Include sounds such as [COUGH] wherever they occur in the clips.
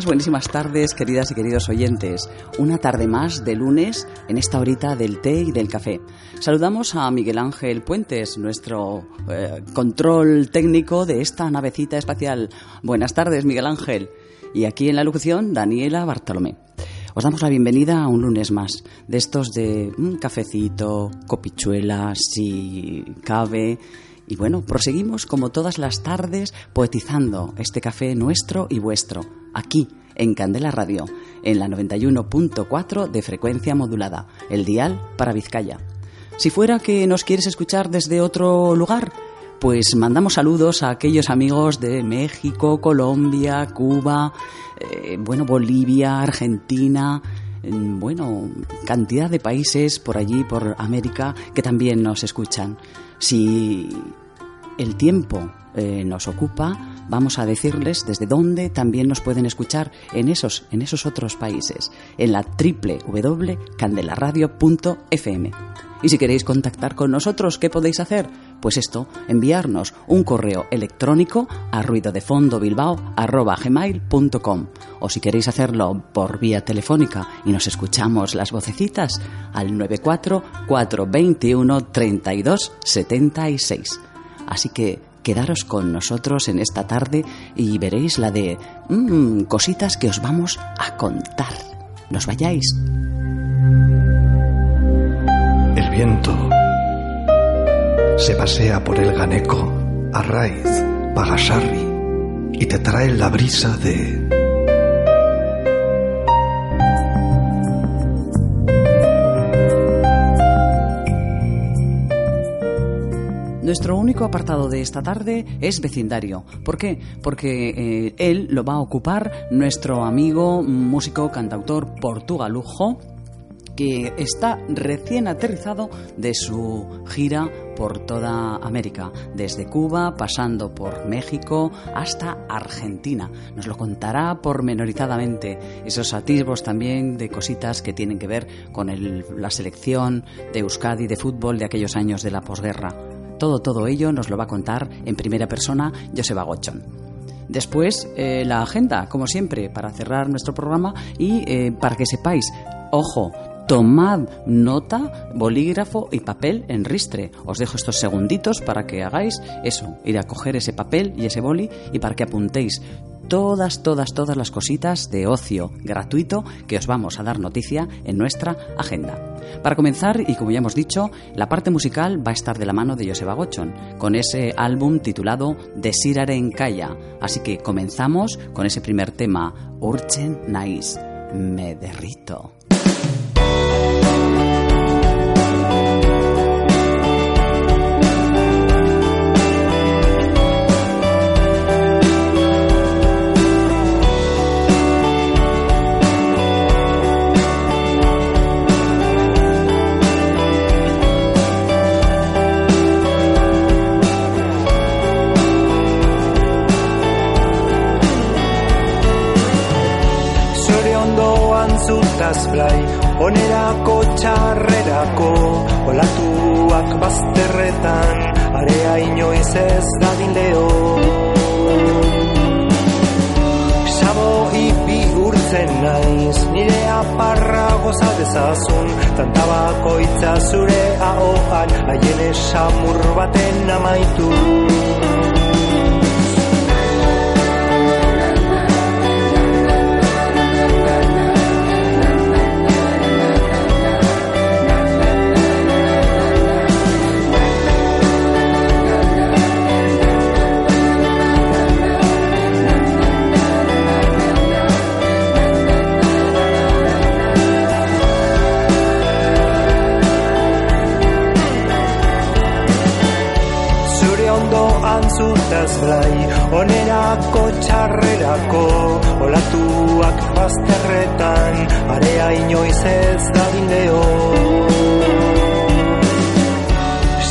Buenas, buenísimas tardes, queridas y queridos oyentes. Una tarde más de lunes en esta horita del té y del café. Saludamos a Miguel Ángel Puentes, nuestro eh, control técnico de esta navecita espacial. Buenas tardes, Miguel Ángel. Y aquí en la locución, Daniela Bartolomé. Os damos la bienvenida a un lunes más, de estos de un cafecito, copichuelas, si cabe. Y bueno, proseguimos como todas las tardes poetizando este café nuestro y vuestro, aquí en Candela Radio, en la 91.4 de frecuencia modulada, el dial para Vizcaya. Si fuera que nos quieres escuchar desde otro lugar, pues mandamos saludos a aquellos amigos de México, Colombia, Cuba, eh, bueno, Bolivia, Argentina, bueno, cantidad de países por allí, por América, que también nos escuchan. Si el tiempo eh, nos ocupa, vamos a decirles desde dónde también nos pueden escuchar en esos, en esos otros países, en la www.candelaradio.fm. Y si queréis contactar con nosotros, ¿qué podéis hacer? Pues esto, enviarnos un correo electrónico a ruidodefondobilbao.gmail.com o si queréis hacerlo por vía telefónica y nos escuchamos las vocecitas al 94 421 32 76. Así que quedaros con nosotros en esta tarde y veréis la de mmm, cositas que os vamos a contar. Nos vayáis. El viento se pasea por el Ganeco, Arraiz, Pagasarri y te trae la brisa de Nuestro único apartado de esta tarde es vecindario. ¿Por qué? Porque eh, él lo va a ocupar nuestro amigo, músico, cantautor portugalujo, que está recién aterrizado de su gira por toda América, desde Cuba, pasando por México hasta Argentina. Nos lo contará pormenorizadamente, esos atisbos también de cositas que tienen que ver con la selección de Euskadi de fútbol de aquellos años de la posguerra. Todo, todo ello nos lo va a contar en primera persona Joseba Gochon. Después, eh, la agenda, como siempre, para cerrar nuestro programa y eh, para que sepáis, ojo, tomad nota, bolígrafo y papel en ristre. Os dejo estos segunditos para que hagáis eso, ir a coger ese papel y ese boli y para que apuntéis todas, todas, todas las cositas de ocio gratuito que os vamos a dar noticia en nuestra agenda. Para comenzar, y como ya hemos dicho, la parte musical va a estar de la mano de Joseba Gochon, con ese álbum titulado Desirare en Kaya. Así que comenzamos con ese primer tema, Urchen Nice, Me derrito. Onerako txarrerako Olatuak bazterretan Area inoiz ez dadin leo. Sabo ipi urtzen naiz Nire aparra goza dezazun Tantabako itza zure ahoan Haien esamur baten amaitu Onerako txarrerako Olatuak bazterretan Area inoiz ez da bideo.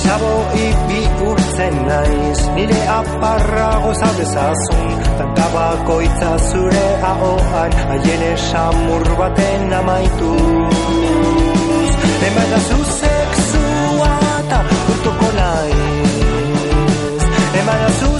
Sabo ipi urtzen naiz Nire aparra goza bezazun Tanta bakoitza zure ahoan Haien esamur baten amaitu Eman da zu sexua eta urtuko naiz. Eman da zu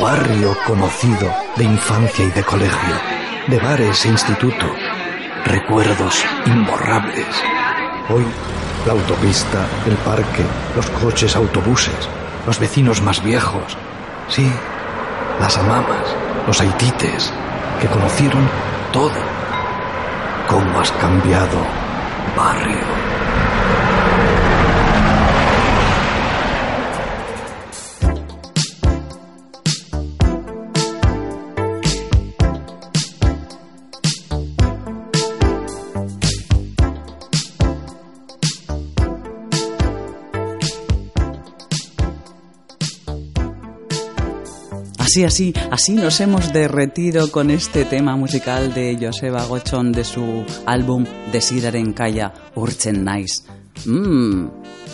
Barrio conocido de infancia y de colegio, de bares e instituto. Recuerdos imborrables. Hoy, la autopista, el parque, los coches, autobuses, los vecinos más viejos. Sí, las amamas, los haitites, que conocieron todo cómo has cambiado, barrio. Así, así, así nos hemos derretido con este tema musical de Joseba Gochón de su álbum Desideren Kaya Urchen Nice. Mmm,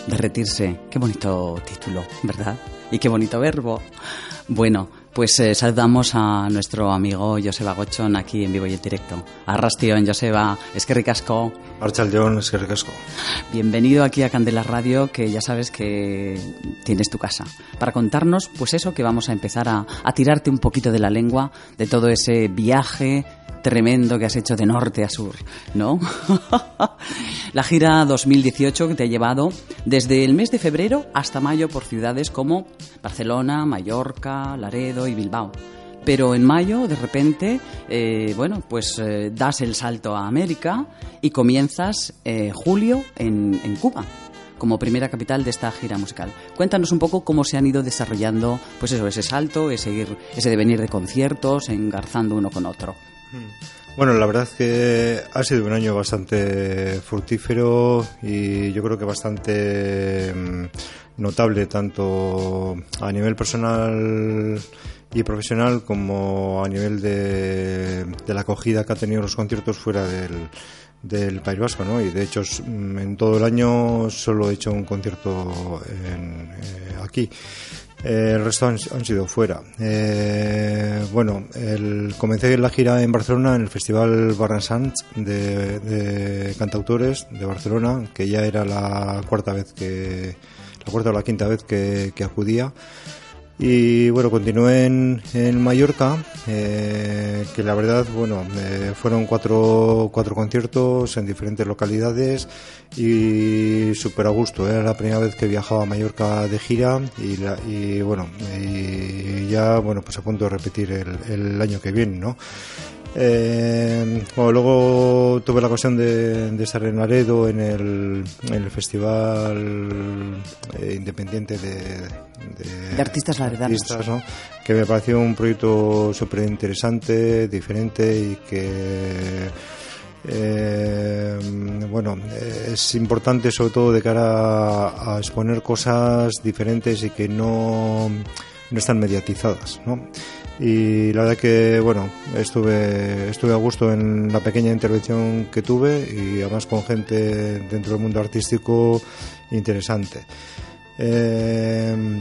derretirse, qué bonito título, ¿verdad? Y qué bonito verbo. Bueno, pues eh, saludamos a nuestro amigo Joseba Gochón aquí en vivo y en directo. Arrastion, Joseba, es que ricasco. Es que ricasco. Bienvenido aquí a Candela Radio, que ya sabes que tienes tu casa. Para contarnos, pues eso, que vamos a empezar a, a tirarte un poquito de la lengua de todo ese viaje tremendo que has hecho de norte a sur, ¿no? [LAUGHS] la gira 2018 que te ha llevado desde el mes de febrero hasta mayo por ciudades como Barcelona, Mallorca, Laredo y Bilbao. Pero en mayo, de repente, eh, bueno, pues eh, das el salto a América y comienzas eh, julio en, Cuba como primera capital de esta gira musical. Cuéntanos un poco cómo se han ido desarrollando, pues eso, ese salto, ese, ese devenir de conciertos, engarzando uno con otro. Bueno, la verdad que ha sido un año bastante fructífero y yo creo que bastante mm, notable tanto a nivel personal y profesional como a nivel de, de la acogida que ha tenido los conciertos fuera del, del País Vasco, ¿no? Y de hecho mm, en todo el año solo he hecho un concierto en, eh, aquí. Eh, el resto han, sido fuera. Eh, bueno, el, comencé la gira en Barcelona en el Festival Barransants de, de cantautores de Barcelona, que ya era la cuarta vez que la cuarta o la quinta vez que acudía. Y bueno, continué en, en Mallorca, eh, que la verdad, bueno, eh, fueron cuatro, cuatro conciertos en diferentes localidades y súper a gusto. Era la primera vez que viajaba a Mallorca de gira y, la- y bueno, y ya, bueno, pues a punto de repetir el, año que viene, ¿no? Eh, luego tuve la ocasión de, estar en Laredo en el, en el festival eh, independiente de, de, De artistas laredanos. artistas, ¿no? que me pareció un proyecto súper interesante, diferente y que eh, bueno, es importante sobre todo de cara a, a exponer cosas diferentes y que no, no están mediatizadas, ¿no? Y la verdad que, bueno, estuve, estuve a gusto en la pequeña intervención que tuve y además con gente dentro del mundo artístico interesante. Eh,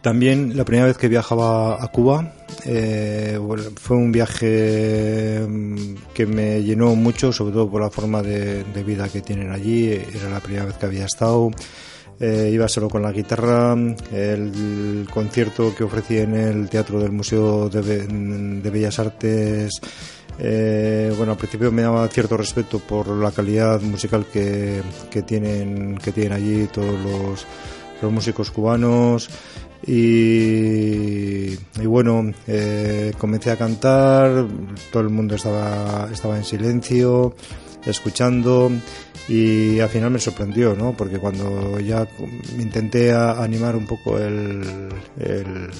también la primera vez que viajaba a Cuba eh, fue un viaje mm, que me llenó mucho, sobre todo por la forma de, vida que tienen allí. Era la primera vez que había estado. Eh, iba solo con la guitarra. El concierto que ofrecí en el Teatro del Museo de, de Bellas Artes eh, bueno, al principio me daba cierto respeto por la calidad musical que, que tienen que tienen allí todos los, los músicos cubanos y, y bueno, eh, comencé a cantar, todo el mundo estaba, estaba en silencio, escuchando y al final me sorprendió, ¿no? Porque cuando ya intenté a- animar un poco el, el,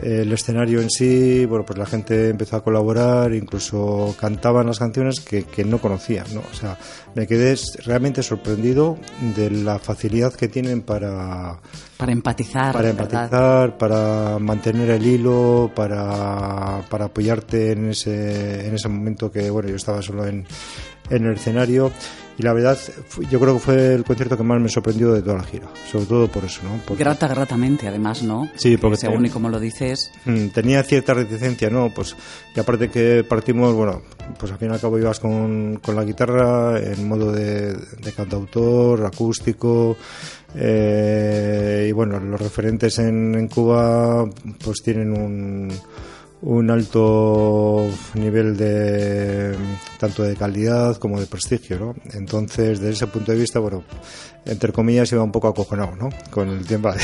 el escenario en sí, bueno, pues la gente empezó a colaborar, incluso cantaban las canciones que, que no conocía, ¿no? O sea, me quedé realmente sorprendido de la facilidad que tienen para, Para empatizar. para ¿verdad? empatizar, para mantener el hilo, para, para apoyarte en ese, en ese momento que, bueno, yo estaba solo en, en el escenario y la verdad, yo creo que fue el concierto que más me sorprendió de toda la gira, sobre todo por eso, ¿no? Porque- Grata, gratamente, además, ¿no? Sí, porque Según y como lo dices, Mm, tenía cierta reticencia, ¿no? Pues, y aparte que partimos, bueno, pues al fin y al cabo ibas con, con la guitarra en modo de, de cantautor, acústico, eh, y bueno, los referentes en, en Cuba pues tienen un, un alto nivel de tanto de calidad como de prestigio, ¿no? Entonces, desde ese punto de vista, bueno, entre comillas iba un poco acojonado, ¿no? Con el tiempo de,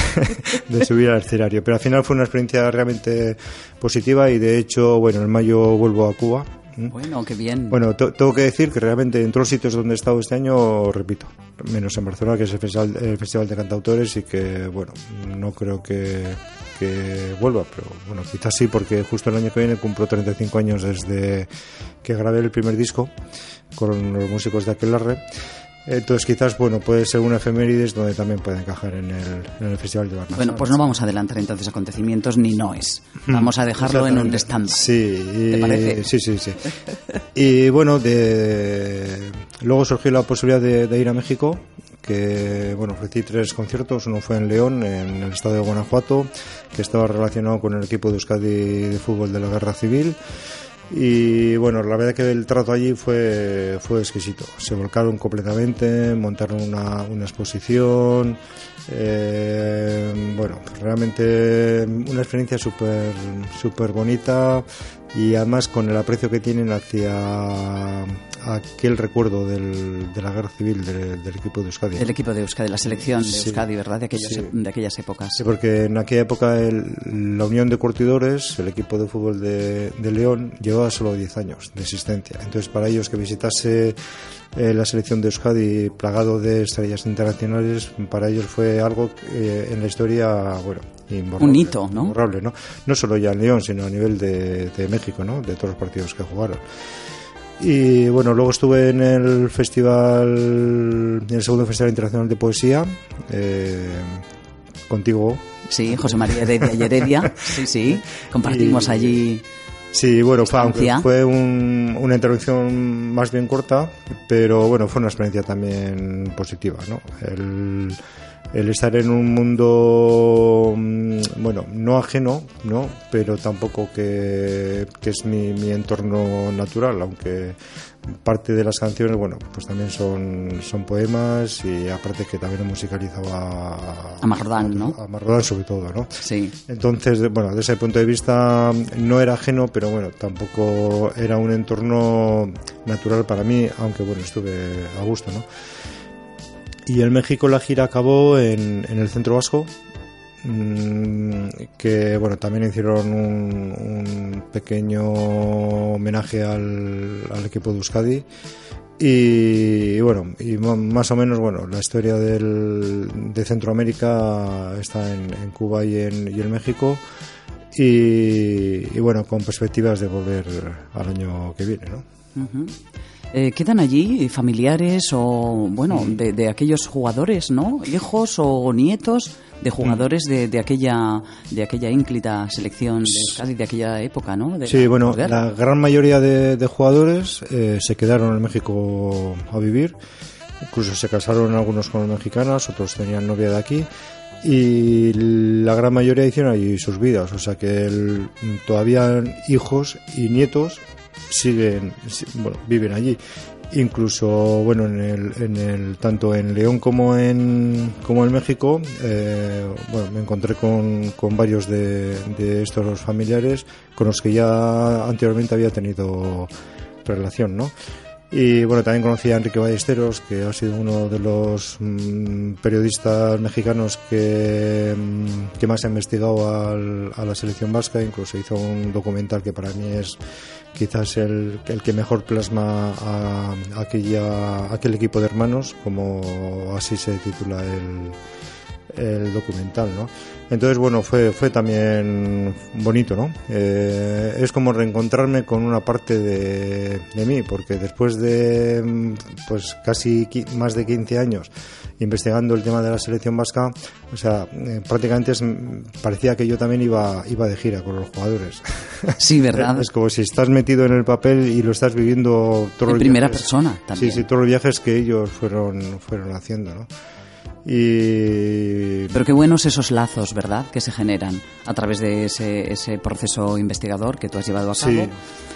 [LAUGHS] de subir al escenario, pero al final fue una experiencia realmente positiva y de hecho, bueno, en mayo vuelvo a Cuba. bueno, qué bien. Bueno, tengo que decir que realmente en todos los sitios donde he estado este año, repito, menos en Barcelona, que es el Festival, el festival de Cantautores, y que, bueno, no creo que, que vuelva, pero bueno, quizás sí, porque justo el año que viene cumplo 35 años desde que grabé el primer disco con los músicos de Aquelarre. Entonces quizás, bueno, puede ser una efemérides donde también puede encajar en el, en el Festival de Barcelona. Bueno, pues no vamos a adelantar entonces acontecimientos ni noes. Vamos a dejarlo en un stand. Sí, y- ¿Te parece? sí, sí, sí. Y bueno, de, luego surgió la posibilidad de, de ir a México, que bueno, ofrecí tres conciertos. Uno fue en León, en el estado de Guanajuato, que estaba relacionado con el equipo de Euskadi de fútbol de la Guerra Civil. Y bueno, la verdad que el trato allí fue, fue exquisito. Se volcaron completamente, montaron una, una exposición. eh, bueno, realmente una experiencia súper súper bonita y además con el aprecio que tienen hacia aquel recuerdo del, de la guerra civil de- del equipo de Euskadi. El equipo de Euskadi, la selección de Sí. Euskadi, ¿verdad? De, aquellos, Sí. de aquellas épocas. Sí, porque en aquella época el- la Unión de Curtidores, el equipo de fútbol de, de León, llevaba solo 10 años de existencia. Entonces, para ellos que visitase eh, la selección de Euskadi plagado de estrellas internacionales, para ellos fue algo eh, en la historia, bueno. Un hito, ¿no? ¿no? No solo ya en León, sino a nivel de, de México, ¿no? De todos los partidos que jugaron. Y bueno, luego estuve en el festival, en el segundo Festival Internacional de Poesía, eh, contigo. Sí, José María Heredia y Heredia. Sí, sí. Compartimos Y- allí. Sí, bueno, fue, fue un- una intervención más bien corta, pero bueno, fue una experiencia también positiva, ¿no? El, el estar en un mundo, mm, bueno, no ajeno, ¿no? Pero tampoco que, que es mi, mi entorno natural, aunque parte de las canciones, bueno, pues también son, son poemas y aparte que también he musicalizado a, A Marrodán, ¿no? A Marrodán sobre todo, ¿no? Sí. Entonces, bueno, desde ese punto de vista no era ajeno, pero bueno, tampoco era un entorno natural para mí, aunque bueno, estuve a gusto, ¿no? Y en México la gira acabó en, en el centro vasco, mm, que bueno, también hicieron un, un pequeño homenaje al, al equipo de Euskadi. Y, bueno, y más o menos, bueno, la historia del, de Centroamérica está en, en Cuba y en, y en México. Y, y bueno, con perspectivas de volver al año que viene, ¿no? Eh, ¿Quedan allí familiares o, bueno, de, de aquellos jugadores, ¿no? Hijos o nietos de jugadores de, de aquella de aquella ínclita selección de Euskadi de aquella época, ¿no? De Sí, la bueno, posguerra. la gran mayoría de, de jugadores eh, se quedaron en México a vivir. Incluso se casaron algunos con mexicanas, otros tenían novia de aquí. Y la gran mayoría hicieron allí sus vidas. O sea que el- todavía hijos y nietos siguen, viven allí. Incluso, bueno, en el, en el, tanto en León como en, como en México, eh, bueno, me encontré con, con varios de, de estos familiares con los que ya anteriormente había tenido relación, ¿no? Y bueno, también conocí a Enrique Ballesteros, que ha sido uno de los mm, periodistas mexicanos que, mm, que más ha investigado al- a la selección vasca. Incluso hizo un documental que para mí es quizás el, el que mejor plasma a, aquella, aquel equipo de hermanos, como así se titula el, el documental, ¿no? Entonces, bueno, fue, fue también bonito, ¿no? Eh, es como reencontrarme con una parte de, de mí, porque después de mm, pues casi más de 15 años investigando el tema de la selección vasca, o sea, eh, prácticamente es- parecía que yo también iba, iba de gira con los jugadores. [LAUGHS] Sí, ¿verdad? Es como si estás metido en el papel y lo estás viviendo todos En primera viajes. persona también. Sí, sí, todos los viajes que ellos fueron, fueron haciendo, ¿no? Y Pero qué buenos esos lazos, ¿verdad? Que se generan a través de ese, ese proceso investigador que tú has llevado a cabo. Sí.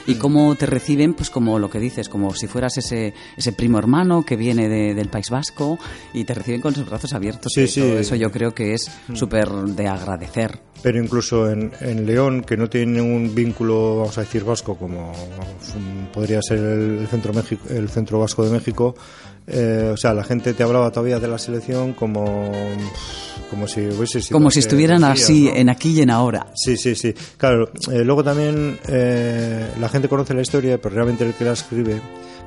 Y cómo te reciben, pues como lo que dices, como si fueras ese, ese primo hermano que viene de- del País Vasco y te reciben con sus brazos abiertos. Sí, sí. todo eso yo creo que es súper de agradecer. pero incluso en, en León, que no tiene ningún vínculo, vamos a decir, vasco, como mm, podría ser el centro, México, el centro vasco de México, eh, o sea, la gente te hablaba todavía de la selección como, como si hubiese sido Como si estuvieran así, ¿no? en aquí y en ahora. Sí, sí, sí. Claro, eh, luego también eh, la gente conoce la historia, pero realmente el que la escribe,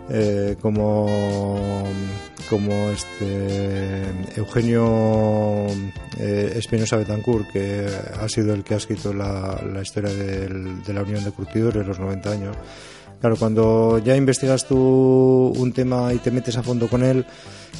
eh, como, como este Eugenio eh, Espinosa Betancourt, que ha sido el que ha escrito la, la historia del- de la Unión de Curtidores, los 90 años. Claro, cuando ya investigas tú un tema y te metes a fondo con él,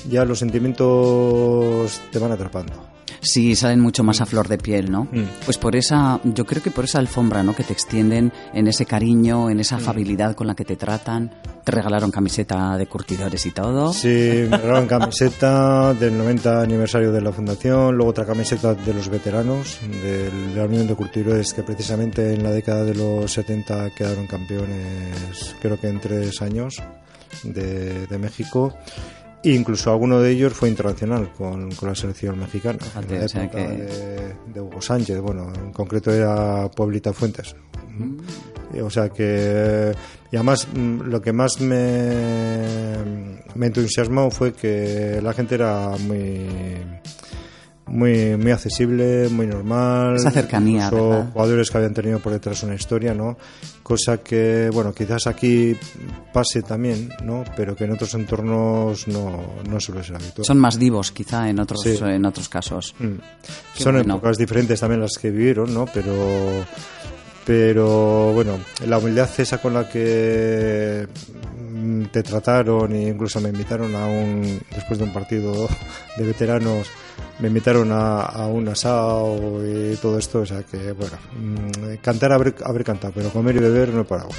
ya los sentimientos te van atrapando. Sí, salen mucho más a flor de piel, ¿no? Mm. Pues por esa, yo creo que por esa alfombra, ¿no? Que te extienden en ese cariño, en Mm. esa afabilidad con la que te tratan. Te regalaron camiseta de curtidores y todo. Sí, me regalaron camiseta del 90 aniversario de la fundación, luego otra camiseta de los veteranos de la Unión de Curtidores que precisamente en la década de los 70 quedaron campeones, creo que en tres años de, de México. Incluso alguno de ellos fue internacional con, con la selección mexicana. Fíjate, en la o sea época que- de, de Hugo Sánchez, bueno, en concreto era Pueblita Fuentes. O sea que. Y además, mm, lo que más me, me entusiasmó fue que la gente era muy. Muy, muy accesible, muy normal. Esa cercanía, ¿verdad? jugadores que habían tenido por detrás una historia, ¿no? Cosa que, bueno, quizás aquí pase también, ¿no? Pero que en otros entornos no, no suele ser habitual. Son más divos, quizá, en otros, Sí. en otros casos. Mm. Son bueno. épocas diferentes también las que vivieron, ¿no? Pero, pero bueno, la humildad esa con la que mm, te trataron e incluso me invitaron a un, después de un partido de veteranos, me invitaron a, a un asado y todo esto, o sea que, bueno, mm, cantar habré, habré cantado, pero comer y beber no he [LAUGHS] parado.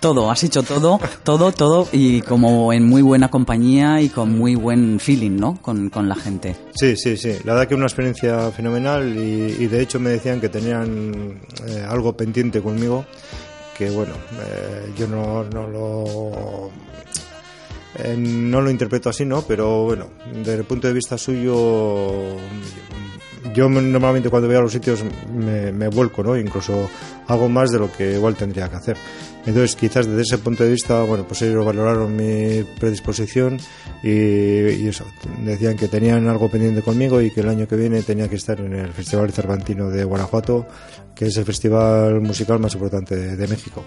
todo, has hecho todo, todo, todo y como en muy buena compañía y con muy buen feeling, ¿no? Con, con la gente. Sí, sí, sí. La verdad que una experiencia fenomenal y, y de hecho me decían que tenían eh, algo pendiente conmigo que bueno, eh, yo no, no lo eh, no lo interpreto así, ¿no? Pero bueno, desde el punto de vista suyo, yo normalmente cuando voy a los sitios me, me vuelco, ¿no? Incluso hago más de lo que igual tendría que hacer. Entonces, quizás desde ese punto de vista, bueno, pues ellos valoraron mi predisposición y, eso, decían que tenían algo pendiente conmigo y que el año que viene tenía que estar en el Festival Cervantino de Guanajuato, que es el festival musical más importante de México.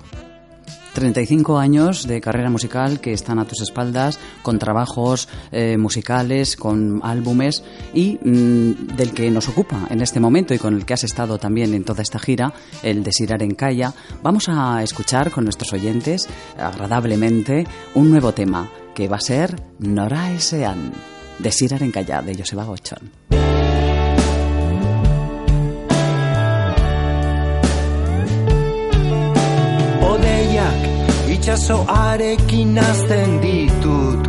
35 años de carrera musical que están a tus espaldas, con trabajos eh, musicales, con álbumes y mm, del que nos ocupa en este momento y con el que has estado también en toda esta gira, el Desirar en Calla. Vamos a escuchar con nuestros oyentes agradablemente un nuevo tema que va a ser Nora Esean, Desirar en Calla de Joseba Gochón. Itxasoarekin nazten ditut.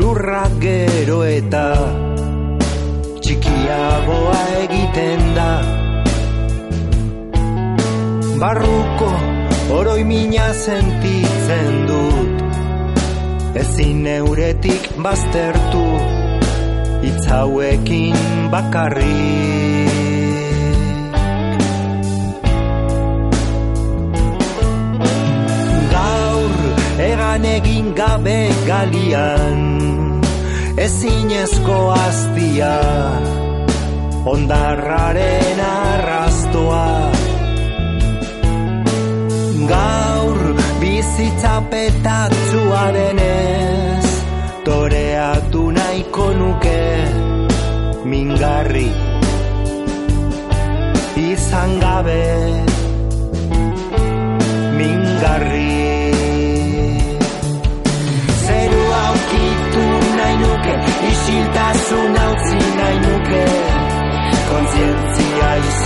Lurra gero eta txikiagoa egiten da. Barruko oroimina sentitzen dut. Ezin euretik baztertu Itzauekin bakarrik egan egin gabe galian ezinezko aztia ondarraren arrastoa. Gaur bizitza petatzua denez toreatu nahiko nuke mingarri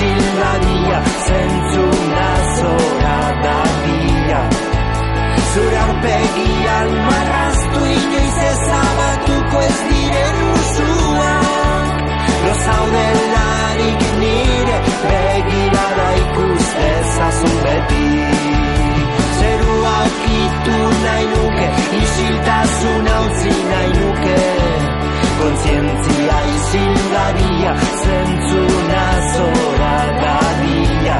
Isildadia Zentzuna zora dadia Zure aurpegian marraztu inoiz ezabatuko ez diren musuak. Lo nire begirada ikus dezazun beti. Zerua aurkitu nahi nuke Isiltasun hautzi nahi nuke Kontzientzia isildaria Zentzuna zora dadia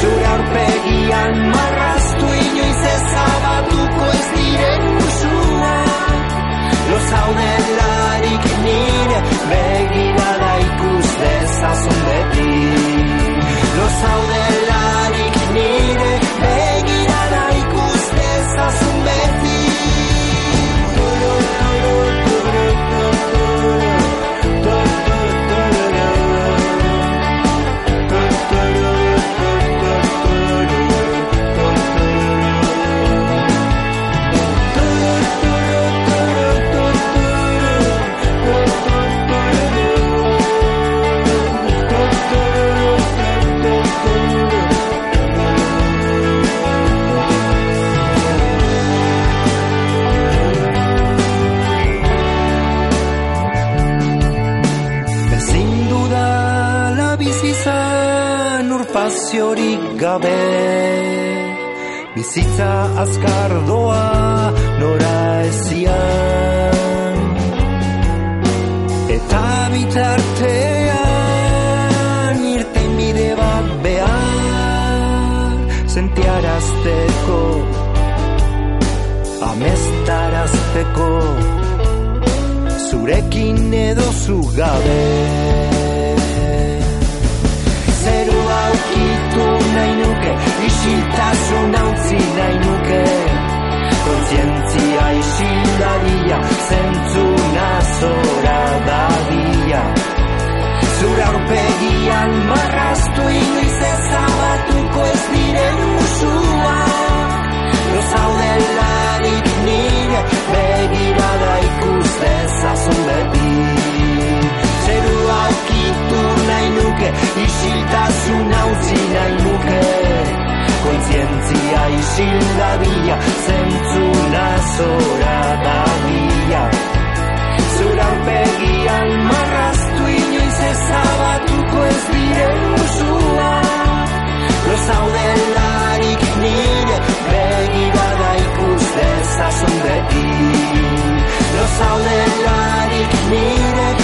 Zure aurpegian marraztu inoiz ezabatuko ez diren musuak. Lo zaudelarik nire begirada ikus dezazun beti. Lo zaudelarik urpaziorik gabe. Bizitza azkar doa nora ezian. Eta bitartean irten bide bat behar Sentiarazteko Amestarazteko zurekin edo zu gabe Zeru aurkitu nahi nuke, isiltasun hautzi nahi nuke. Kontzientzia isildadia, zentzuna zora dadia Zure aurpegian marraztu inoiz ezabatuko ez diren musuak. Lo zaudelarik nire begirada ikus dezazun beti. Zeru aurkitu nahi nuke Isiltasun hautzi nahi nuke. Kontzientzia isilda bila Zentzuna zora da bila Zura pegian marraztu inoiz ezabatuko ez diren musua Los haudelarik nire begirada ikus dezazun beti. Los haudelarik nire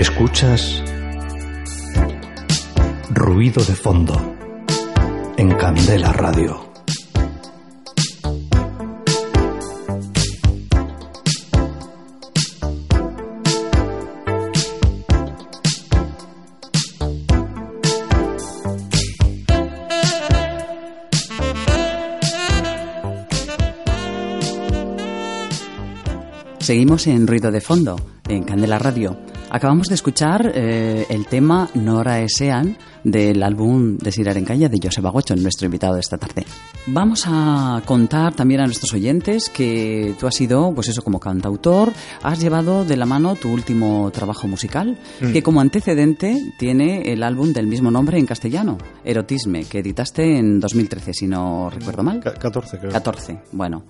Escuchas Ruido de fondo en Candela Radio. Seguimos en Ruido de Fondo, en Candela Radio. Acabamos de escuchar eh, el tema Nora Esean del álbum de Sirar en Calle de Joseba Gocho, nuestro invitado de esta tarde. Vamos a contar también a nuestros oyentes que tú has sido, pues eso, como cantautor, has llevado de la mano tu último trabajo musical, Mm. que como antecedente tiene el álbum del mismo nombre en castellano, Erotisme, que editaste en 2013, si no recuerdo mal. Ca- 14 creo. 14, bueno.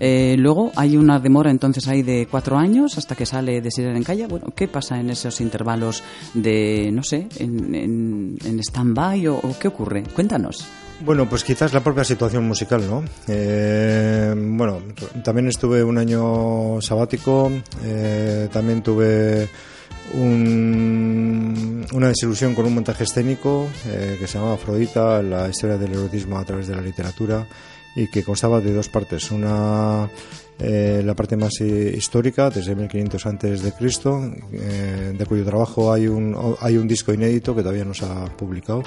Eh, luego hay una demora entonces ahí de cuatro años hasta que sale de Sirer en Calle. Bueno, ¿qué pasa en esos intervalos de, no sé, en, en, en stand-by o, o qué ocurre? Cuéntanos. Bueno, pues quizás la propia situación musical, ¿no? Eh, bueno, también estuve un año sabático, eh, también tuve un- una desilusión con un montaje escénico eh, que se llamaba Afrodita, la historia del erotismo a través de la literatura, y que constaba de dos partes. Una, eh, la parte más histórica, desde 1500 antes de Cristo, eh, de cuyo trabajo hay un, hay un disco inédito que todavía no se ha publicado.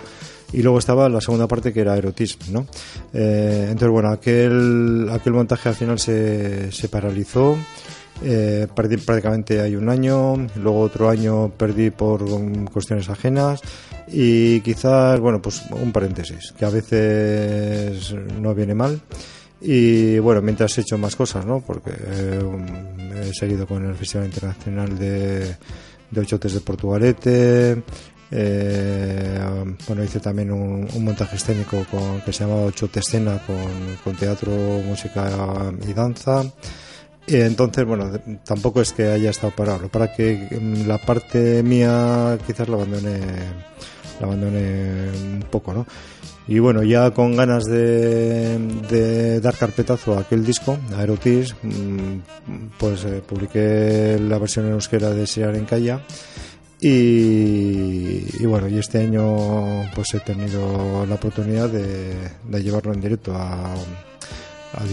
Y luego estaba la segunda parte que era erotismo, ¿no? Eh, entonces, bueno, aquel, aquel montaje al final se, se paralizó. Eh, perdí prácticamente hay un año, luego otro año perdí por cuestiones ajenas y quizás, bueno, pues un paréntesis, que a veces no viene mal. Y bueno, mientras he hecho más cosas, ¿no? Porque eh, he seguido con el Festival Internacional de, de Ochotes de Portugalete. eh, bueno, hice también un, montaje escénico con, que se llamaba Ochote Escena con, teatro, música y danza. Y entonces, bueno, tampoco es que haya estado parado. Para que mm, la parte mía quizás la abandoné, la abandoné un poco, ¿no? Y bueno, ya con ganas de, dar carpetazo a aquel disco, a Erotis, mm, pues eh, publiqué la versión en euskera de Sirar en Calla. Y, y bueno, y este año pues he tenido la oportunidad de, de llevarlo en directo a, a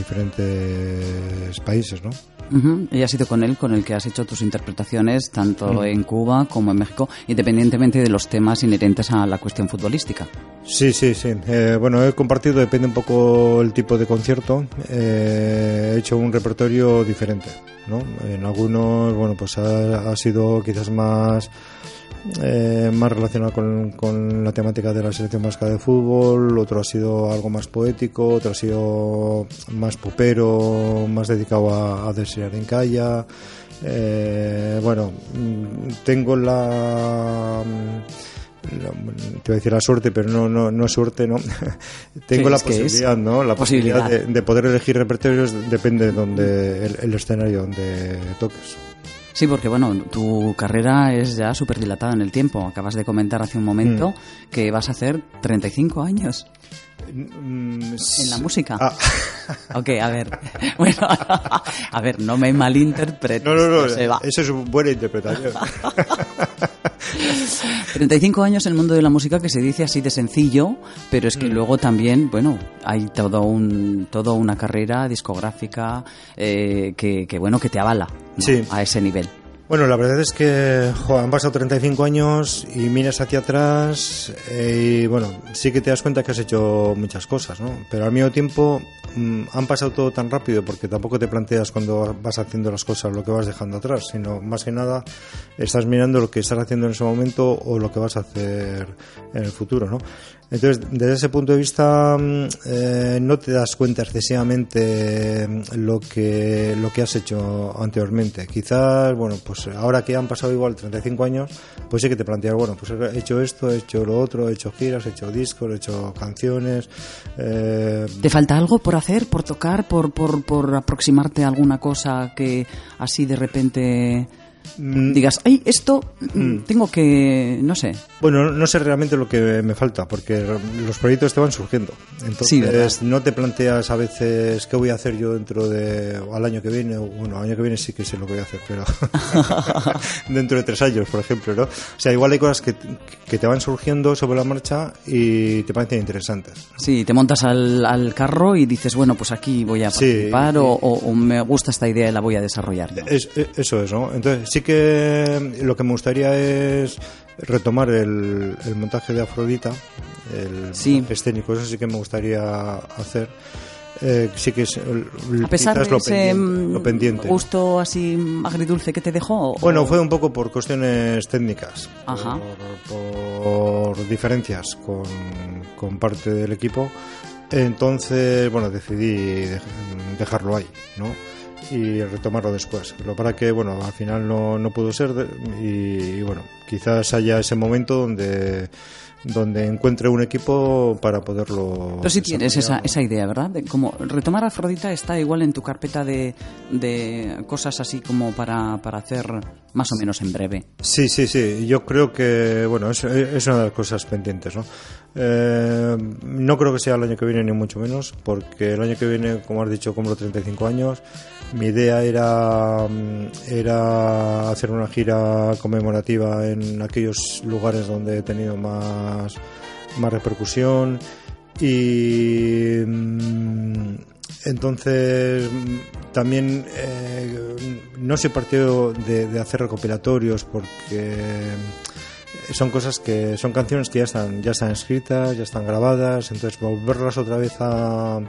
diferentes países, ¿no? Ujú, Y ha sido con él con el que has hecho tus interpretaciones tanto Mm. en Cuba como en México, independientemente de los temas inherentes a la cuestión futbolística. Sí, sí, sí. Eh, bueno, he compartido, depende un poco el tipo de concierto. Eh, he hecho un repertorio diferente, ¿no? En algunos, bueno, pues ha, ha sido quizás más eh, más relacionado con, con la temática de la selección vasca de fútbol, otro ha sido algo más poético, otro ha sido más popero, más dedicado a, a desear en calla. Eh, bueno, mm, tengo la mm, la- te voy a decir la suerte, pero no, no, no suerte, ¿no? [LAUGHS] Tengo ¿Qué la posibilidad, ¿no? La posibilidad, Posibilidad. de, de poder elegir repertorios depende de donde el, el escenario donde toques. Sí, porque bueno, tu carrera es ya súper dilatada en el tiempo. Acabas de comentar hace un momento Mm. que vas a hacer 35 años Mm, en la música. Ah. [LAUGHS] Ok, a ver. [LAUGHS] Bueno, [LAUGHS] a ver, no me malinterpretes. No, no, no, Joseba. eso es una buena interpretación. [LAUGHS] 35 años en el mundo de la música que se dice así de sencillo, pero es que Mm. luego también, bueno, hay todo un, todo una carrera discográfica eh, que, que, bueno, que te avala ¿no? Sí. a ese nivel. Bueno, la verdad es que jo, han pasado 35 años y miras hacia atrás eh, y bueno, sí que te das cuenta que has hecho muchas cosas, ¿no? Pero al mismo tiempo han pasado todo tan rápido porque tampoco te planteas cuando vas haciendo las cosas lo que vas dejando atrás, sino más que nada estás mirando lo que estás haciendo en ese momento o lo que vas a hacer en el futuro, ¿no? Entonces, desde ese punto de vista, mm, eh, no te das cuenta excesivamente mm, lo que, lo que has hecho anteriormente. Quizás, bueno, pues ahora que han pasado igual 35 años, pues sí que te planteas, bueno, pues he hecho esto, he hecho lo otro, he hecho giras, he hecho discos, he hecho canciones. eh, ¿Te falta algo por hacer, por tocar, por, por, por aproximarte a alguna cosa que así de repente. Digas, ay, esto mm, tengo que, no sé. Bueno, no sé realmente lo que me falta, porque los proyectos te van surgiendo. Entonces, no te planteas a veces qué voy a hacer yo dentro de. al año que viene. Bueno, al año que viene sí que sé lo que voy a hacer, pero. [LAUGHS] [LAUGHS] dentro de tres años, por ejemplo, ¿no? O sea, igual hay cosas que, que te van surgiendo sobre la marcha y te parecen interesantes. Sí, te montas al, al carro y dices, bueno, pues aquí voy a participar o, o- o me gusta esta idea y la voy a desarrollar. Es- es- eso es, ¿no? Entonces, sí que lo que me gustaría es retomar el, el montaje de Afrodita, el Sí. escénico, eso sí que me gustaría hacer. Eh, sí que es el- A pesar de lo ese pendiente, mm, lo pendiente. gusto así agridulce que te dejó. o- Bueno, fue un poco por cuestiones técnicas, Ajá. por, por diferencias con, con parte del equipo. Entonces, bueno, decidí dej- dejarlo ahí, ¿no? Y retomarlo después. Lo para que, bueno, al final no, no pudo ser y, y, bueno, quizás haya ese momento donde donde encuentre un equipo para poderlo. Pero sí tienes esa, esa idea, ¿verdad? De como retomar Afrodita está igual en tu carpeta de, de cosas así como para, para hacer más o menos en breve. Sí, sí, sí. Yo creo que, bueno, es, es una de las cosas pendientes, ¿no? Eh, no creo que sea el año que viene, ni mucho menos, porque el año que viene, como has dicho, cumplo 35 años. Mi idea era, mm, era hacer una gira conmemorativa en aquellos lugares donde he tenido más, más repercusión. Y. entonces, también eh, no soy partido de, de hacer recopilatorios porque son cosas que son canciones que ya están ya están escritas, ya están grabadas, entonces volverlas otra vez a, a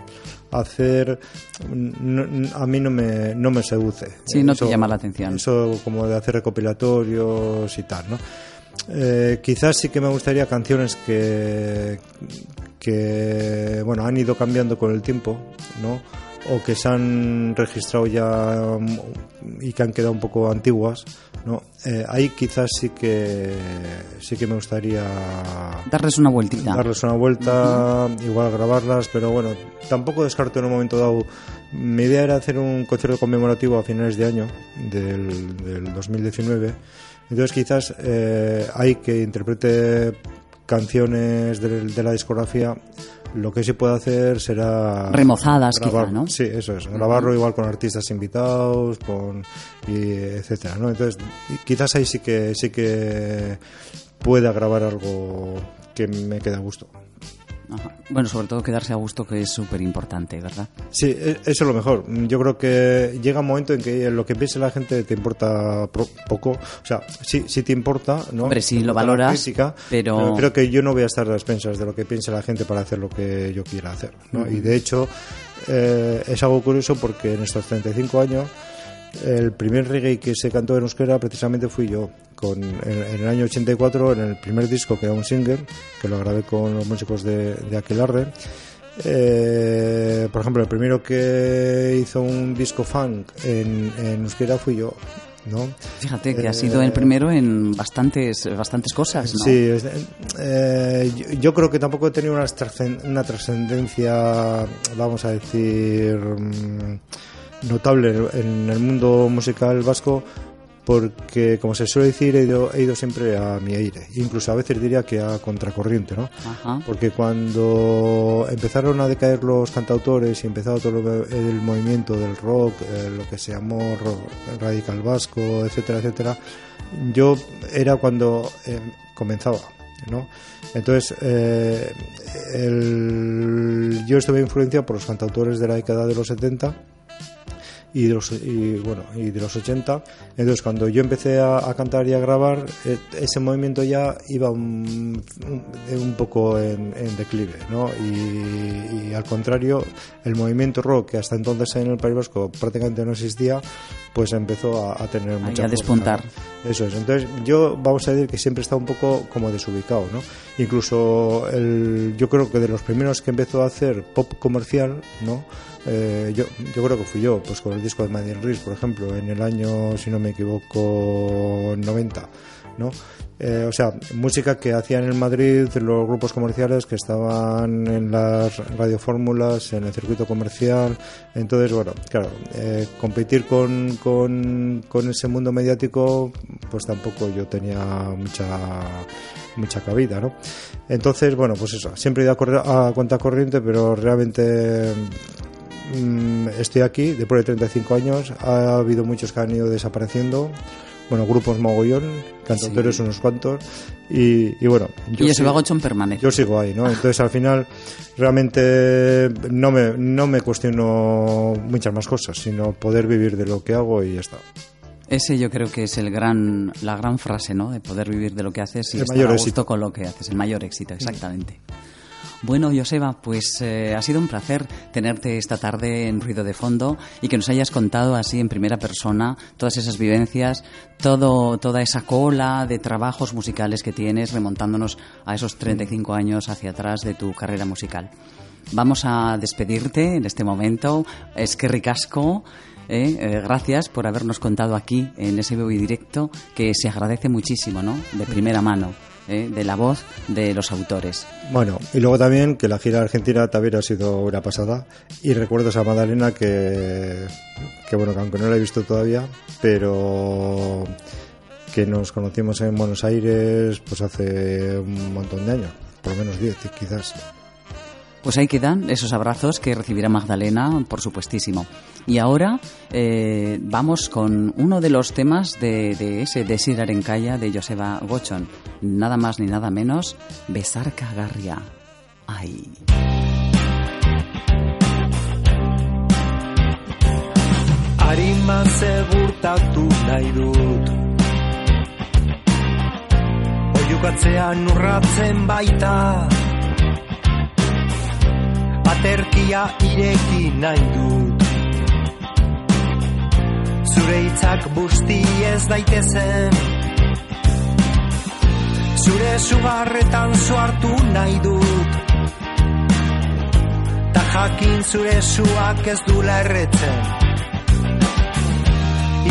hacer no- a mí no me no me seduce. Sí, no te llama la atención. Eso como de hacer recopilatorios y tal, ¿no? Eh, quizás sí que me gustaría canciones que que bueno han ido cambiando con el tiempo, ¿no? O que se han registrado ya mm, y que han quedado un poco antiguas, ¿no? Eh, ahí quizás sí que sí que me gustaría Darles una vueltita. darles una vuelta, igual grabarlas, pero bueno, tampoco descarto en un momento dado. Mi idea era hacer un concierto conmemorativo a finales de año del, del 2019. Entonces quizás eh, hay que interprete canciones de, de la discografía. Lo que sí puedo hacer será Remozadas, quizá, grabar- ¿no? Sí, eso es. Grabarlo igual con artistas invitados, con y etcétera, ¿no? Entonces quizás ahí sí que sí que pueda grabar algo que me quede a gusto. Ajá. Bueno, sobre todo quedarse a gusto, que es súper importante, ¿verdad? Sí, e- eso es lo mejor. Yo creo que llega un momento en que lo que piense la gente te importa poco. O sea, sí, sí te importa, ¿no? Hombre, sí, Te lo valoras, crítica, pero- creo que yo no voy a estar a expensas de lo que piense la gente para hacer lo que yo quiera hacer. ¿no? Y de hecho, eh, es algo curioso porque en estos 35 años el primer reggae que se cantó en euskera precisamente fui yo. Con, en, en el año 84, en el primer disco, que era un single, que lo grabé con los músicos de, de Aquelarre. Eh, por ejemplo, el primero que hizo un disco funk en, en euskera fui yo. ¿no? Fíjate que Eh, ha sido el primero en bastantes, bastantes cosas, ¿no? Sí, eh, yo, yo creo que tampoco he tenido una trascendencia, vamos a decir, mm, notable en el mundo musical vasco, porque, como se suele decir, he ido, he ido siempre a mi aire, incluso a veces diría que a contracorriente, ¿no? Ajá. Porque cuando empezaron a decaer los cantautores y empezaba todo el movimiento del rock, eh, lo que se llamó rock radical vasco, etcétera, etcétera, yo era cuando eh, comenzaba, ¿no? Entonces, eh, el- yo estuve influenciado por los cantautores de la década de los 70 y de los y bueno y de los 80 entonces cuando yo empecé a, a cantar y a grabar eh, ese movimiento ya iba un, un, un poco en, en declive ¿no? y, y al contrario el movimiento rock que hasta entonces en el País Vasco prácticamente no existía pues empezó a, a tener mucha a fuerza, despuntar. eso es entonces yo vamos a decir que siempre está un poco como desubicado ¿no? incluso el, yo creo que de los primeros que empezó a hacer pop comercial no eh, yo, yo creo que fui yo, pues con el disco de Madrid Riz, por ejemplo, en el año, si no me equivoco, 90, ¿no? eh, o sea, música que hacían en Madrid los grupos comerciales que estaban en las radiofórmulas, en el circuito comercial. Entonces, bueno, claro, eh, competir con, con, con, ese mundo mediático, pues tampoco yo tenía mucha mucha cabida, ¿no? Entonces, bueno, pues eso, siempre he ido a, a cuenta corriente, pero realmente estoy aquí después de 35 años. Ha habido muchos que han ido desapareciendo bueno, grupos mogollón, cantautores unos cuantos, y, bueno. Yo y ese Gochón permanece. Yo sigo ahí, ¿no? [LAUGHS] Entonces al final realmente no me, no me cuestiono muchas más cosas, sino poder vivir de lo que hago y ya está. Ese yo creo que es el gran, la gran frase, ¿no? De poder vivir de lo que haces y estar a gusto con lo que haces. El mayor éxito, exactamente. Bueno, Joseba, pues eh, ha sido un placer tenerte esta tarde en Ruido de Fondo y que nos hayas contado así en primera persona todas esas vivencias, todo, toda esa cola de trabajos musicales que tienes, remontándonos a esos 35 años hacia atrás de tu carrera musical. Vamos a despedirte en este momento. Es que ricasco. Eh, eh, gracias por habernos contado aquí en ese vivo y directo que se agradece muchísimo, ¿no? De primera mano. ¿Eh? de la voz de los autores. Bueno, y luego también que la gira argentina también ha sido una pasada. Y recuerdo a Madalena que, que bueno, que aunque no la he visto todavía, pero que nos conocimos en Buenos Aires pues hace un montón de años, por lo menos 10 quizás. Pues ahí quedan esos abrazos que recibirá Magdalena, por supuestísimo. Y ahora eh, vamos con uno de los temas de, de ese Desir Arencaya de Joseba Gochon. Nada más ni nada menos, Besar Cagarria. Ay. Baita aterkia ireki nahi dut Zure hitzak busti ez daitezen. Zure sugarretan zuartu nahi dut Ta jakin zure suak ez du erretzen.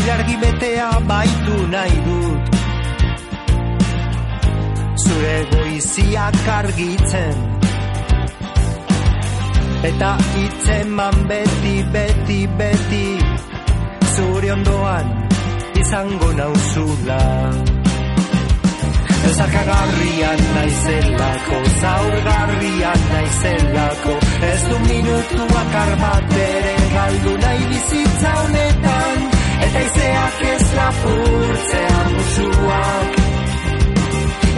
Ilargi betea baitu nahi dut Zure goiziak argitzen eta hitzeman beti, beti, beti. Zure ondoan izango nauzula. Ezakagarrian naizelako, zaurgarrian naizelako. Ez du minutu bakar bat ere galdu nahi bizitza honetan. Eta izeak ez lapurtzea musuak.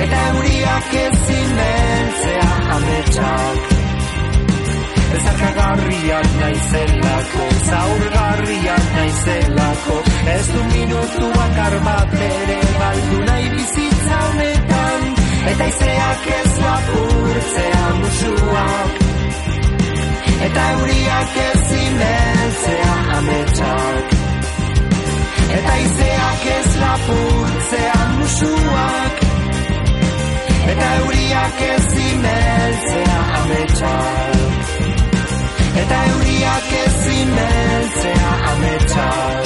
Eta euriak ez zinentzea ametsak Ezakagarriak naizelako, zaurgarriak naizelako. Ez du minutu bakar bat ere baldu nahi bizitza honetan. Eta izeak ez lapurtzea musuak. Eta euriak ez zimentzea ametsak. Eta izeak ez lapurtzea musuak. Eta euriak ez zimentzea ametsak eta euriak ezin meltzea ametsak.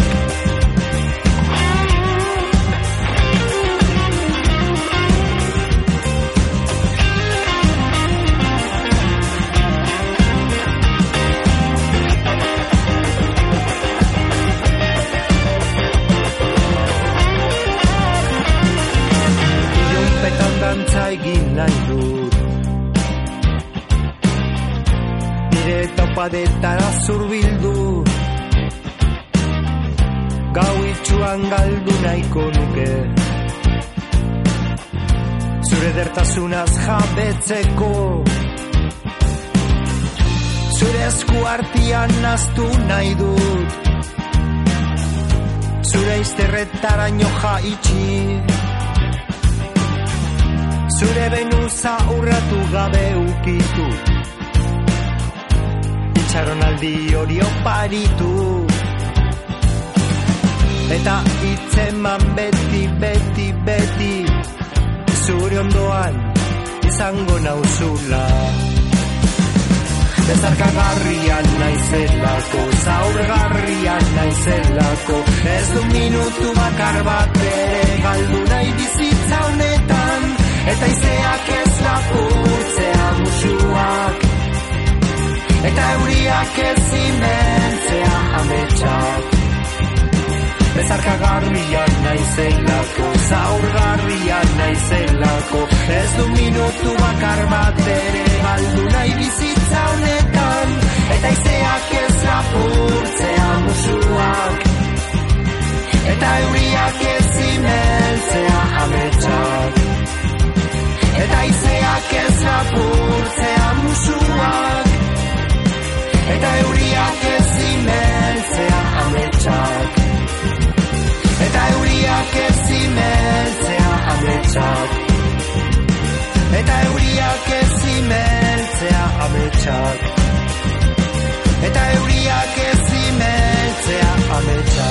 Dantza egin nahi dut topadetara zurbildu. Gau itxuan galdu nahiko nuke. Zure dertasunaz jabetzeko. Zure esku artian naztu nahi dut. Zure izterretara nioja itxi Zure benuza urratu gabe ukitu itxaronaldi hori oparitu. Eta itzeman beti, beti, beti Zure ondoan izango nauzula. Bezarkagarrian naizelako Zaurgarrian naizelako Ez du minutu bakar bat ere Galdu nahi bizitza honetan. Eta izeak ez lapurtzea musuak Eta euriak ez zimentzea ametsak Bezarkagarrian naizelako Zaurgarrian naizelako. Ez du minutu bakar bat ere Galdu nahi bizitza honetan. Eta izeak ez lapurtzea musuak. Eta euriak ez zimeltzea ametsak Eta izeak ez lapurtzea musuak Eta euriak ez zimeltzea ametsak. Eta euriak ez zimeltzea ametsak. Eta euriak ez zimeltzea ametsak. Eta euriak ez zimeltzea ametsak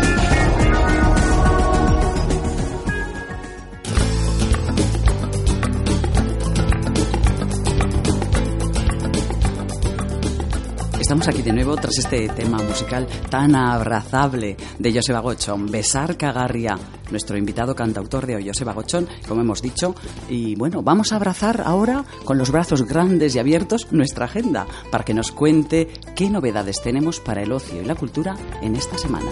Estamos aquí de nuevo tras este tema musical tan abrazable de Joseba Gochón, Besar Cagarria, nuestro invitado cantautor de hoy, Joseba Gochón, como hemos dicho. Y bueno, vamos a abrazar ahora con los brazos grandes y abiertos nuestra agenda para que nos cuente qué novedades tenemos para el ocio y la cultura en esta semana.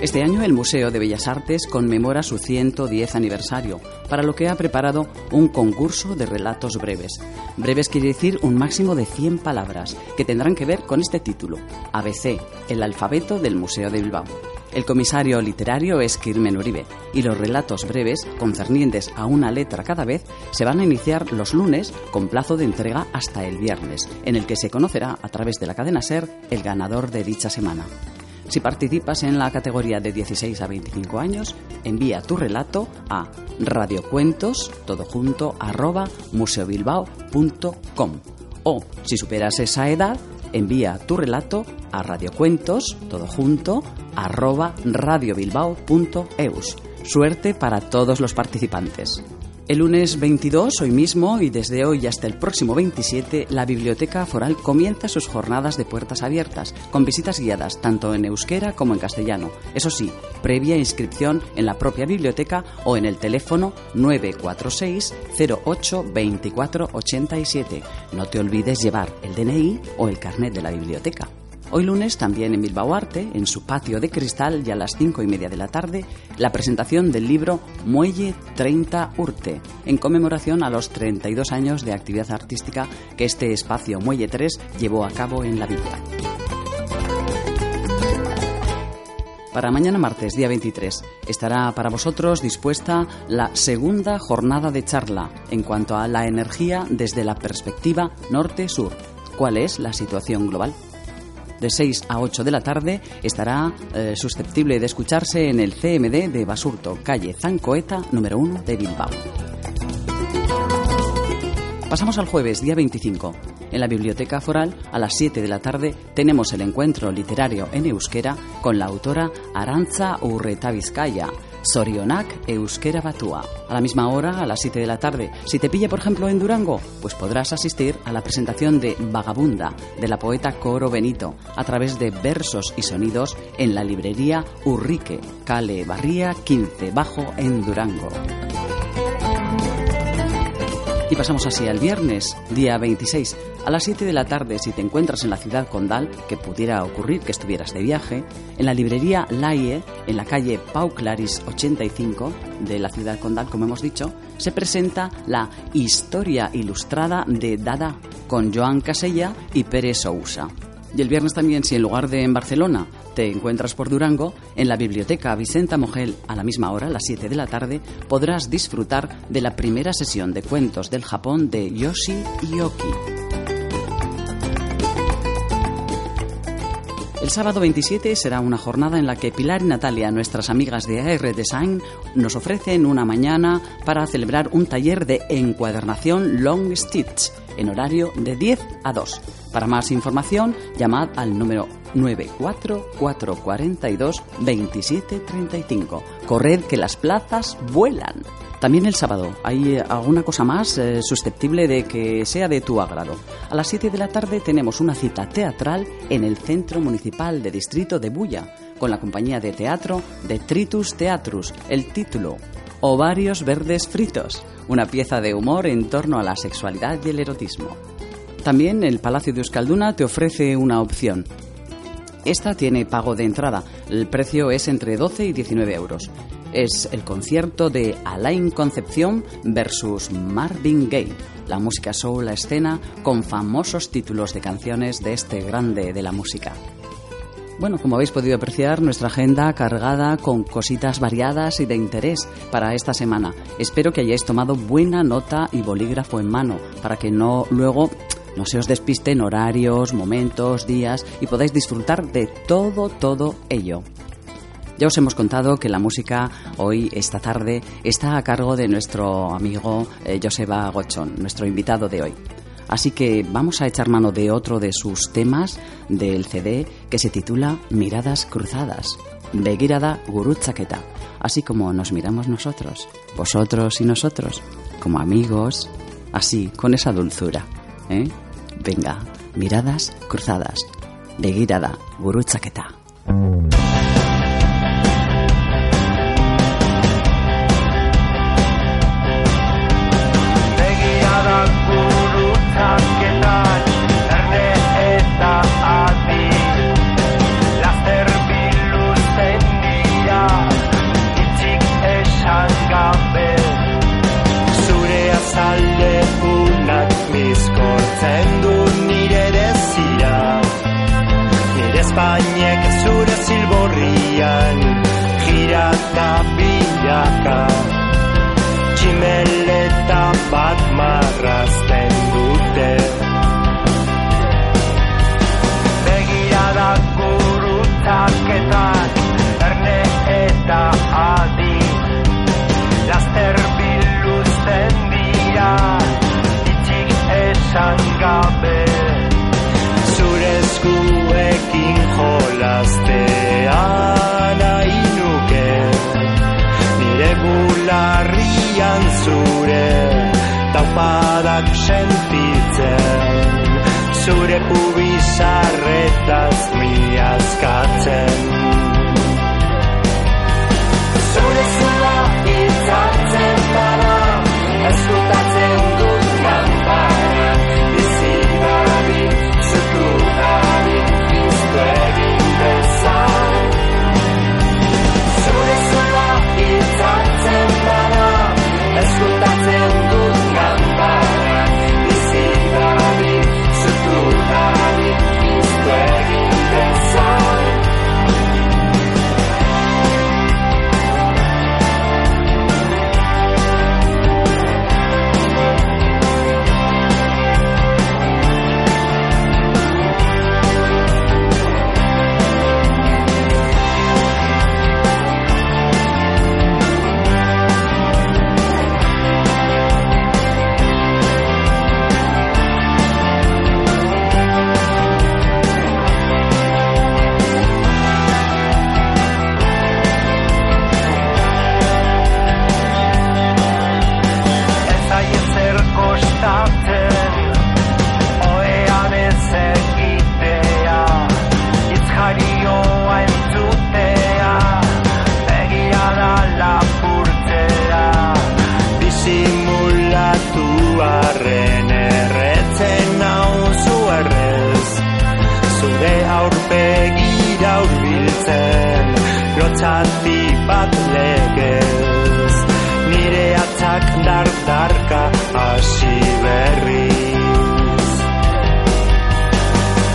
Este año el Museo de Bellas Artes conmemora su 110 aniversario, para lo que ha preparado un concurso de relatos breves. Breves quiere decir un máximo de 100 palabras, que tendrán que ver con este título, ABC, el alfabeto del Museo de Bilbao. El comisario literario es Kirmen Uribe y los relatos breves, concernientes a una letra cada vez, se van a iniciar los lunes con plazo de entrega hasta el viernes, en el que se conocerá a través de la cadena SER el ganador de dicha semana. Si participas en la categoría de 16 a 25 años, envía tu relato a radiocuentos, todo junto, arroba museobilbao.com. O, si superas esa edad, envía tu relato a radiocuentos, todo junto, arroba radiobilbao.eus. Suerte para todos los participantes. El lunes 22, hoy mismo, y desde hoy hasta el próximo 27, la Biblioteca Foral comienza sus jornadas de puertas abiertas, con visitas guiadas tanto en euskera como en castellano. Eso sí, previa inscripción en la propia biblioteca o en el teléfono 946 08 24 87. No te olvides llevar el DNI o el carnet de la biblioteca. Hoy lunes, también en Bilbao Arte, en su patio de cristal y a las cinco y media de la tarde, la presentación del libro Muelle 30 Urte, en conmemoración a los 32 años de actividad artística que este espacio Muelle 3 llevó a cabo en la villa. Para mañana martes, día 23, estará para vosotros dispuesta la segunda jornada de charla en cuanto a la energía desde la perspectiva norte-sur. ¿Cuál es la situación global? De 6 a 8 de la tarde estará eh, susceptible de escucharse en el CMD de Basurto, calle Zancoeta, número 1 de Bilbao. Pasamos al jueves, día 25. En la Biblioteca Foral, a las 7 de la tarde, tenemos el encuentro literario en euskera con la autora Arantza Urreta Vizcaya, Sorionak Euskera Batua. A la misma hora, a las 7 de la tarde. Si te pilla, por ejemplo, en Durango, pues podrás asistir a la presentación de Vagabunda, de la poeta Coro Benito, a través de versos y sonidos en la librería Urrique, Cale Barría 15, Bajo, en Durango. Y pasamos así al viernes, día 26, a las 7 de la tarde, si te encuentras en la ciudad condal, que pudiera ocurrir que estuvieras de viaje, en la librería Laie, en la calle Pau Claris 85 de la ciudad condal, como hemos dicho, se presenta la Historia Ilustrada de Dada, con Joan Casella y Pérez Sousa. Y el viernes también, si en lugar de en Barcelona te encuentras por Durango, en la biblioteca Vicenta Mogel a la misma hora, a las 7 de la tarde, podrás disfrutar de la primera sesión de cuentos del Japón de Yoshi Yoki. El sábado 27 será una jornada en la que Pilar y Natalia, nuestras amigas de AR Design, nos ofrecen una mañana para celebrar un taller de encuadernación Long Stitch en horario de 10 a 2. Para más información, llamad al número 94442 2735. Corred que las plazas vuelan. También el sábado hay eh, alguna cosa más eh, susceptible de que sea de tu agrado. A las 7 de la tarde tenemos una cita teatral en el Centro Municipal de Distrito de Bulla con la compañía de teatro de Tritus Teatrus. El título, Ovarios Verdes Fritos, una pieza de humor en torno a la sexualidad y el erotismo. También el Palacio de Euskalduna te ofrece una opción. Esta tiene pago de entrada. El precio es entre 12 y 19 euros es el concierto de Alain Concepción versus Marvin Gaye, la música soul la escena con famosos títulos de canciones de este grande de la música. Bueno, como habéis podido apreciar, nuestra agenda cargada con cositas variadas y de interés para esta semana. Espero que hayáis tomado buena nota y bolígrafo en mano para que no luego no se os despisten horarios, momentos, días y podáis disfrutar de todo, todo ello. Ya os hemos contado que la música hoy, esta tarde, está a cargo de nuestro amigo eh, Joseba Gochón, nuestro invitado de hoy. Así que vamos a echar mano de otro de sus temas del CD que se titula Miradas Cruzadas, Begirada Gurutzaketa, así como nos miramos nosotros, vosotros y nosotros, como amigos, así, con esa dulzura. ¿eh? Venga, miradas cruzadas, Begirada Gurutzaketa. Espainek zure zilborrian Girata bilaka. Tximeleta bat marrazten dute. Begira gurutaketan Erne eta adi. Laster biluzten dira. Itxik esan gabe Zure eskuekin jolaztean ainuke Nire bularrian zure taupadak sentitzen Zure pubizarretaz miazkatzen hori bat legez. Nire atzak dardarka hasi berriz.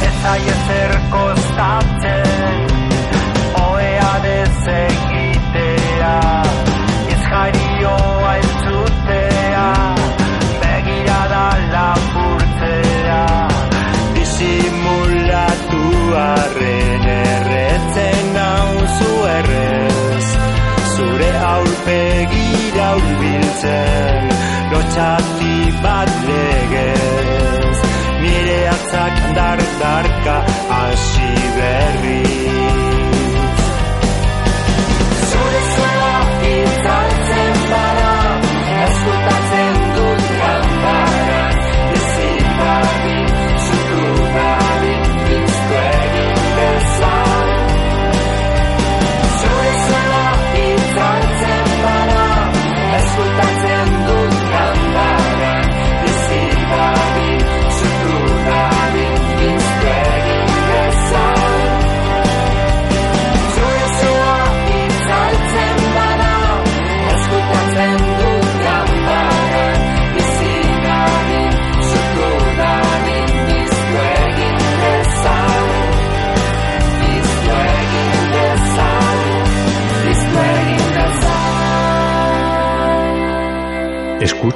Ez aiezer kostatzen Oea dez egitea Ez jarioa entzutea lapurtzea. Disimulatu arren erretzen nauzu erren aurpegira urbiltzen lotxati bat legez. Nire atzak dardarka hasi berri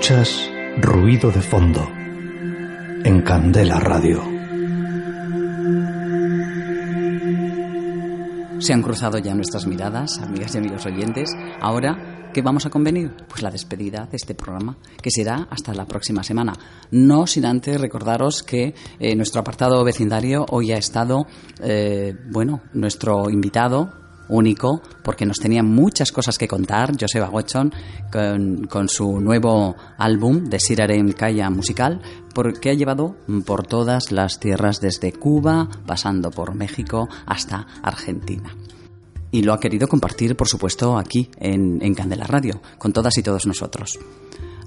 Ruido de fondo en Candela Radio. Se han cruzado ya nuestras miradas, amigas y amigos oyentes. Ahora, ¿qué vamos a convenir? Pues la despedida de este programa, que será hasta la próxima semana. No sin antes recordaros que eh, nuestro apartado vecindario hoy ha estado, eh, bueno, nuestro invitado único, porque nos tenía muchas cosas que contar, Joseba Gochon, con, su nuevo álbum de Siraren Kaya musical, porque ha llevado por todas las tierras desde Cuba, pasando por México hasta Argentina. Y lo ha querido compartir, por supuesto, aquí en, en Candela Radio, con todas y todos nosotros.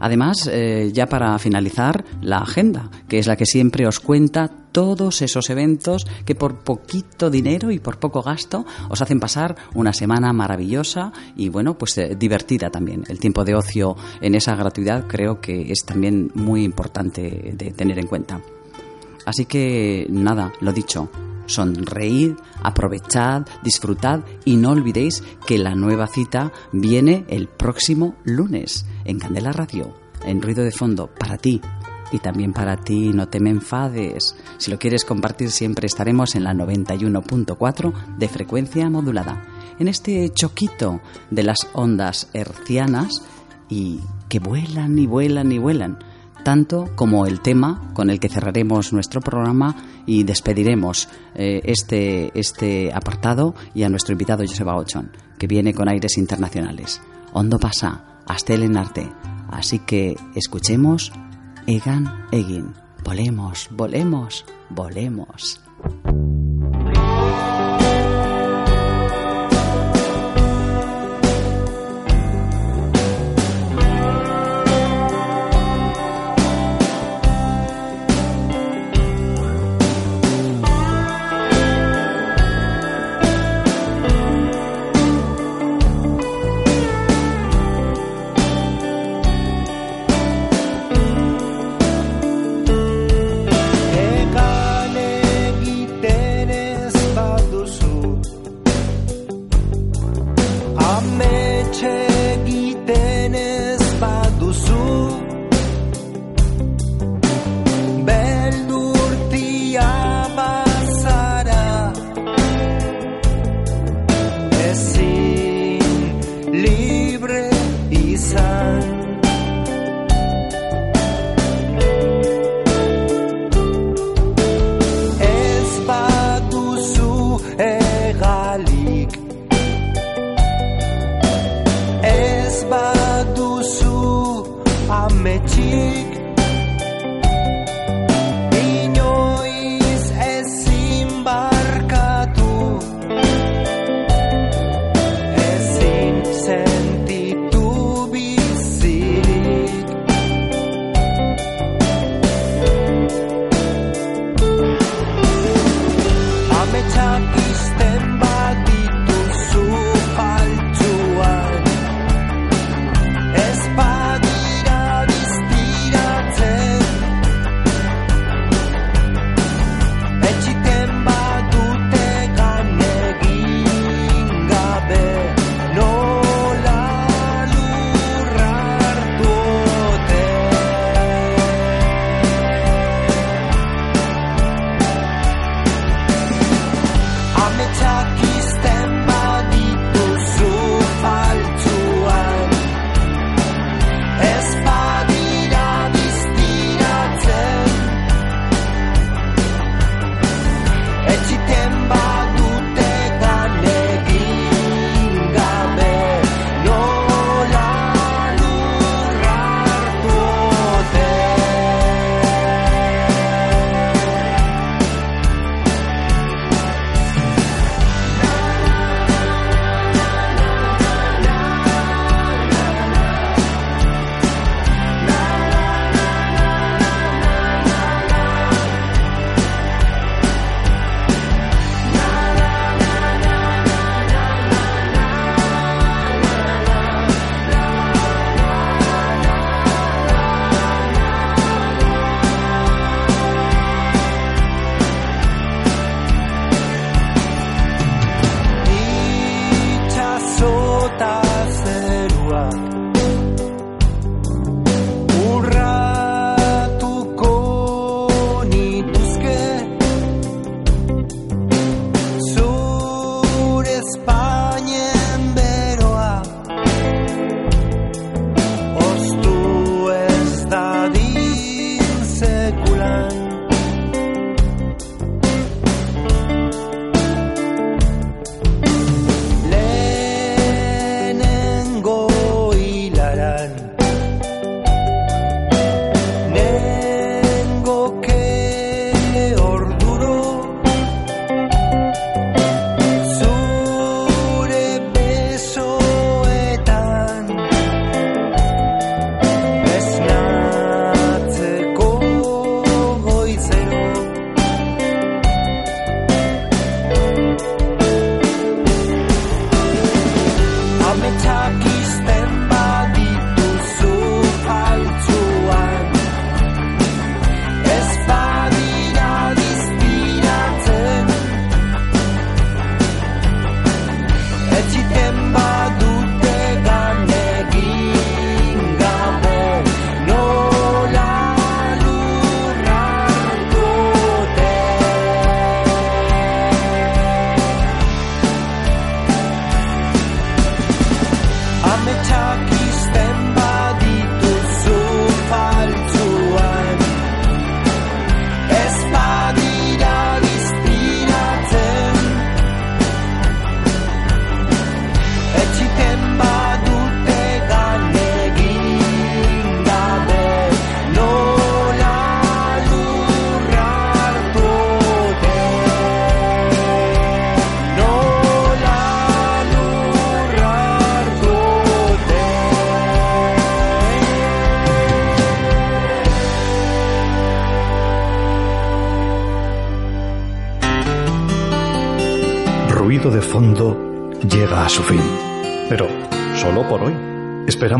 Además, eh, ya para finalizar, la agenda, que es la que siempre os cuenta todos esos eventos que por poquito dinero y por poco gasto os hacen pasar una semana maravillosa y bueno, pues eh, divertida también. El tiempo de ocio en esa gratuidad creo que es también muy importante de tener en cuenta. Así que nada, lo dicho, sonreíd, aprovechad, disfrutad y no olvidéis que la nueva cita viene el próximo lunes en Candela Radio, en ruido de fondo, para ti. Y también para ti, no te me enfades. Si lo quieres compartir siempre estaremos en la 91.4 de frecuencia modulada. En este choquito de las ondas hercianas y que vuelan y vuelan y vuelan tanto como el tema con el que cerraremos nuestro programa y despediremos eh, este, este apartado y a nuestro invitado Joseba Ochon, que viene con aires internacionales. Hondo pasa, hasta el arte. Así que escuchemos Egan Egin. Volemos, volemos, volemos.